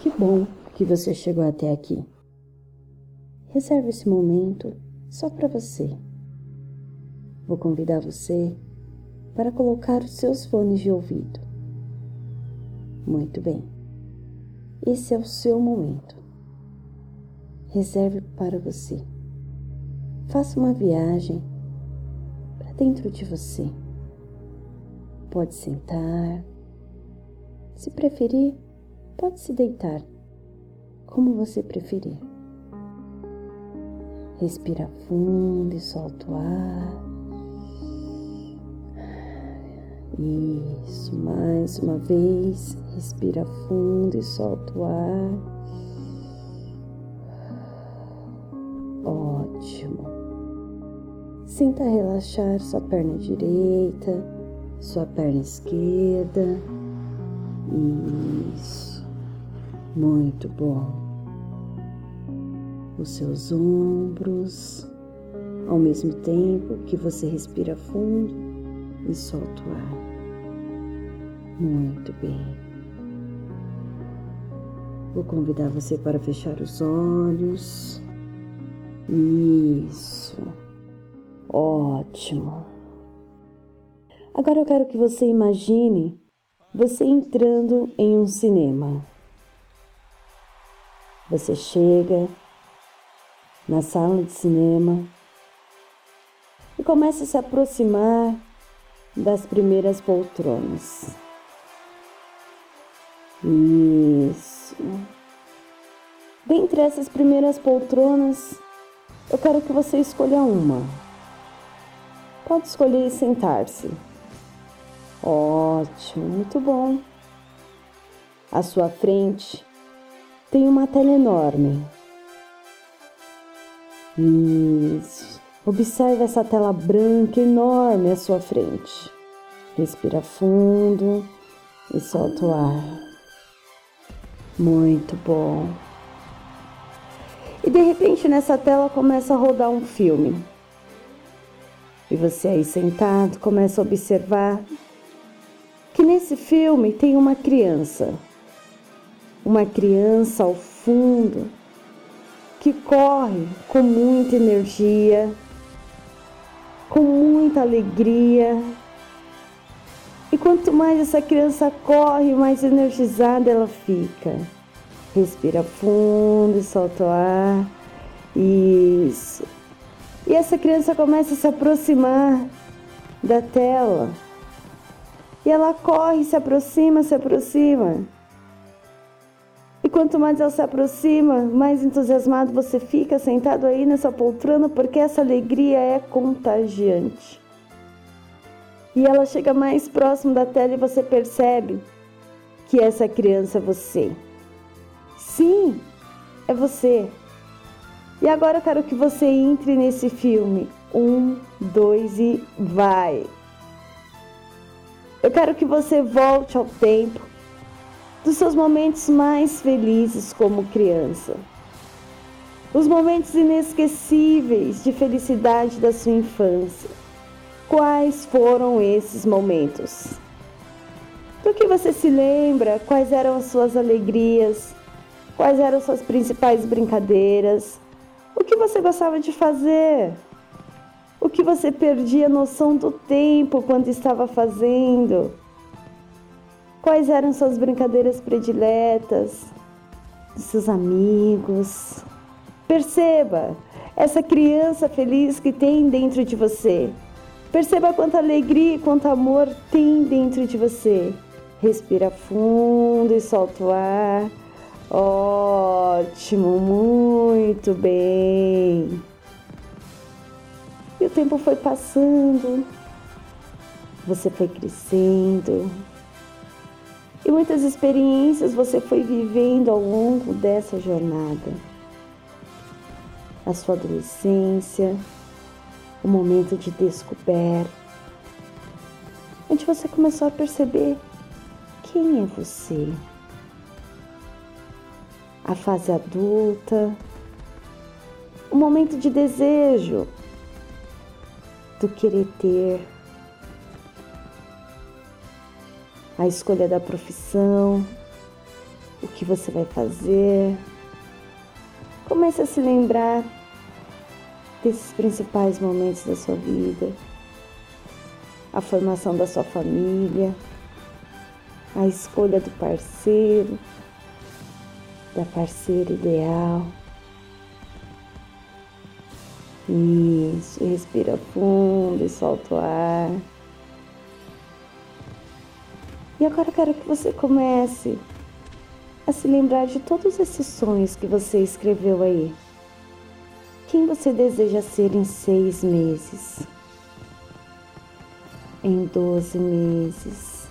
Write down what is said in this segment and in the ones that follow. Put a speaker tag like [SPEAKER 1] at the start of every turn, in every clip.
[SPEAKER 1] Que bom que você chegou até aqui. Reserve esse momento só para você. Vou convidar você para colocar os seus fones de ouvido. Muito bem. Esse é o seu momento. Reserve para você. Faça uma viagem para dentro de você. Pode sentar. Se preferir, pode se deitar, como você preferir. Respira fundo e solta o ar. Isso, mais uma vez, respira fundo e solta o ar. Ótimo. Sinta relaxar sua perna direita, sua perna esquerda. Isso. Muito bom. Os seus ombros, ao mesmo tempo que você respira fundo e solta o ar. Muito bem. Vou convidar você para fechar os olhos. Isso. Ótimo. Agora eu quero que você imagine você entrando em um cinema. Você chega na sala de cinema e começa a se aproximar das primeiras poltronas. Isso. Dentre essas primeiras poltronas, eu quero que você escolha uma. Pode escolher e sentar-se. Ótimo, muito bom. À sua frente tem uma tela enorme. Isso. Observe essa tela branca enorme à sua frente. Respira fundo e solta o ar. Muito bom. E de repente nessa tela começa a rodar um filme. E você aí sentado começa a observar que nesse filme tem uma criança. Uma criança ao fundo que corre com muita energia, com muita alegria. E quanto mais essa criança corre, mais energizada ela fica. Respira fundo solta o ar. Isso. E essa criança começa a se aproximar da tela. E ela corre, se aproxima, se aproxima. Quanto mais ela se aproxima, mais entusiasmado você fica sentado aí nessa poltrona, porque essa alegria é contagiante. E ela chega mais próximo da tela e você percebe que essa criança é você. Sim, é você. E agora eu quero que você entre nesse filme. Um, dois e vai! Eu quero que você volte ao tempo dos seus momentos mais felizes como criança. Os momentos inesquecíveis de felicidade da sua infância. Quais foram esses momentos? Do que você se lembra? Quais eram as suas alegrias? Quais eram suas principais brincadeiras? O que você gostava de fazer? O que você perdia noção do tempo quando estava fazendo? Quais eram suas brincadeiras prediletas? Seus amigos? Perceba essa criança feliz que tem dentro de você. Perceba quanta alegria e quanto amor tem dentro de você. Respira fundo e solta o ar. Ótimo, muito bem. E o tempo foi passando, você foi crescendo, e muitas experiências você foi vivendo ao longo dessa jornada. A sua adolescência, o momento de descoberta, onde você começou a perceber quem é você a fase adulta, o momento de desejo, do querer ter, a escolha da profissão, o que você vai fazer. Comece a se lembrar desses principais momentos da sua vida, a formação da sua família, a escolha do parceiro, da parceira ideal. Isso, respira fundo e solta o ar. E agora eu quero que você comece a se lembrar de todos esses sonhos que você escreveu aí. Quem você deseja ser em seis meses? Em doze meses?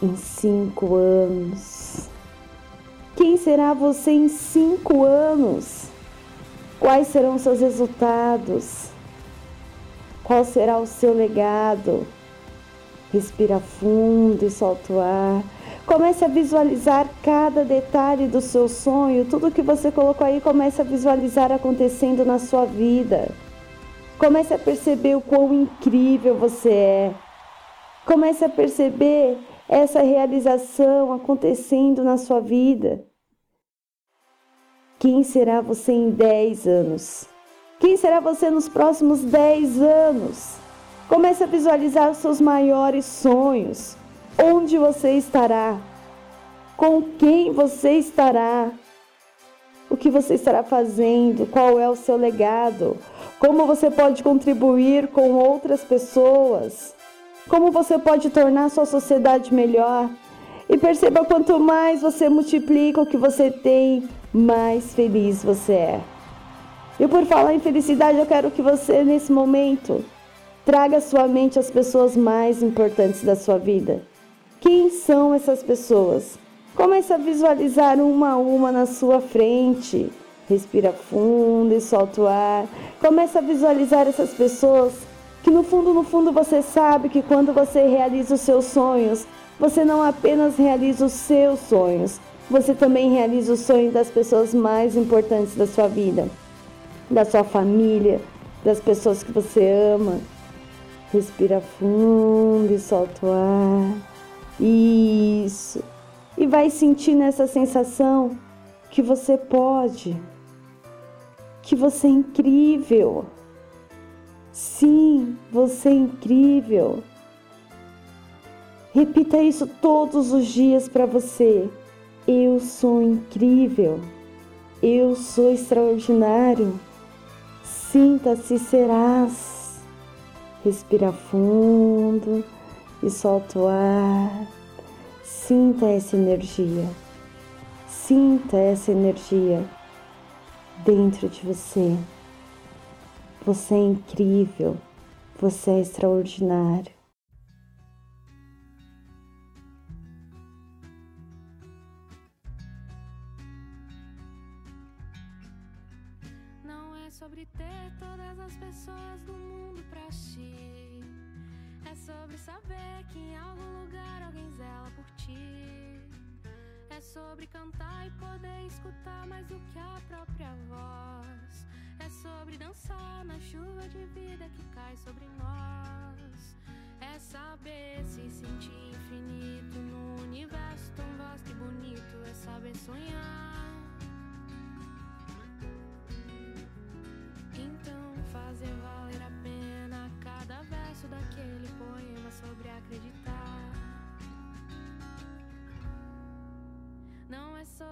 [SPEAKER 1] Em cinco anos? Quem será você em cinco anos? Quais serão seus resultados? Qual será o seu legado? Respira fundo e solta o ar. Comece a visualizar cada detalhe do seu sonho, tudo que você colocou aí, comece a visualizar acontecendo na sua vida. Comece a perceber o quão incrível você é. Comece a perceber essa realização acontecendo na sua vida. Quem será você em 10 anos? Quem será você nos próximos 10 anos? Comece a visualizar os seus maiores sonhos. Onde você estará? Com quem você estará? O que você estará fazendo? Qual é o seu legado? Como você pode contribuir com outras pessoas? Como você pode tornar sua sociedade melhor? E perceba quanto mais você multiplica o que você tem, mais feliz você é. E por falar em felicidade, eu quero que você, nesse momento, traga à sua mente as pessoas mais importantes da sua vida. Quem são essas pessoas? Comece a visualizar uma a uma na sua frente. Respira fundo e solta o ar. Comece a visualizar essas pessoas que no fundo, no fundo você sabe que quando você realiza os seus sonhos, você não apenas realiza os seus sonhos, você também realiza os sonhos das pessoas mais importantes da sua vida, da sua família, das pessoas que você ama. Respira fundo e solta o ar. Isso. E vai sentindo essa sensação que você pode, que você é incrível. Sim, você é incrível. Repita isso todos os dias para você. Eu sou incrível. Eu sou extraordinário. Sinta-se serás. Respira fundo e solta o ar. Sinta essa energia. Sinta essa energia dentro de você. Você é incrível. Você é extraordinário.
[SPEAKER 2] Saber que em algum lugar alguém zela por ti. É sobre cantar e poder escutar mais do que a própria voz. É sobre dançar na chuva de vida que cai sobre nós. É saber se sentir infinito no universo tão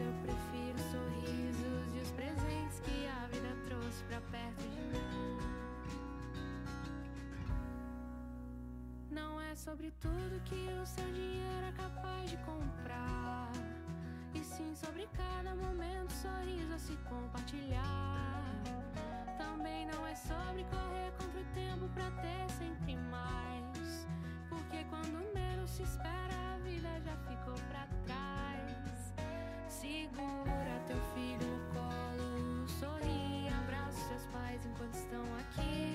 [SPEAKER 2] Eu prefiro sorrisos e os presentes que a vida trouxe pra perto de mim. Não é sobre tudo que o seu dinheiro é capaz de comprar. E sim sobre cada momento, sorriso a se compartilhar. Também não é sobre correr contra o tempo pra ter sempre mais. Porque quando menos se espera, a vida já ficou pra trás. Segura teu filho no colo, sorri, abraça seus pais enquanto estão aqui.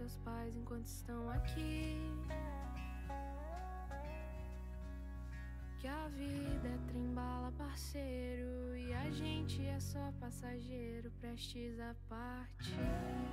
[SPEAKER 2] Seus pais enquanto estão aqui. Que a vida é trembala, parceiro, e a gente é só passageiro, prestes a partir.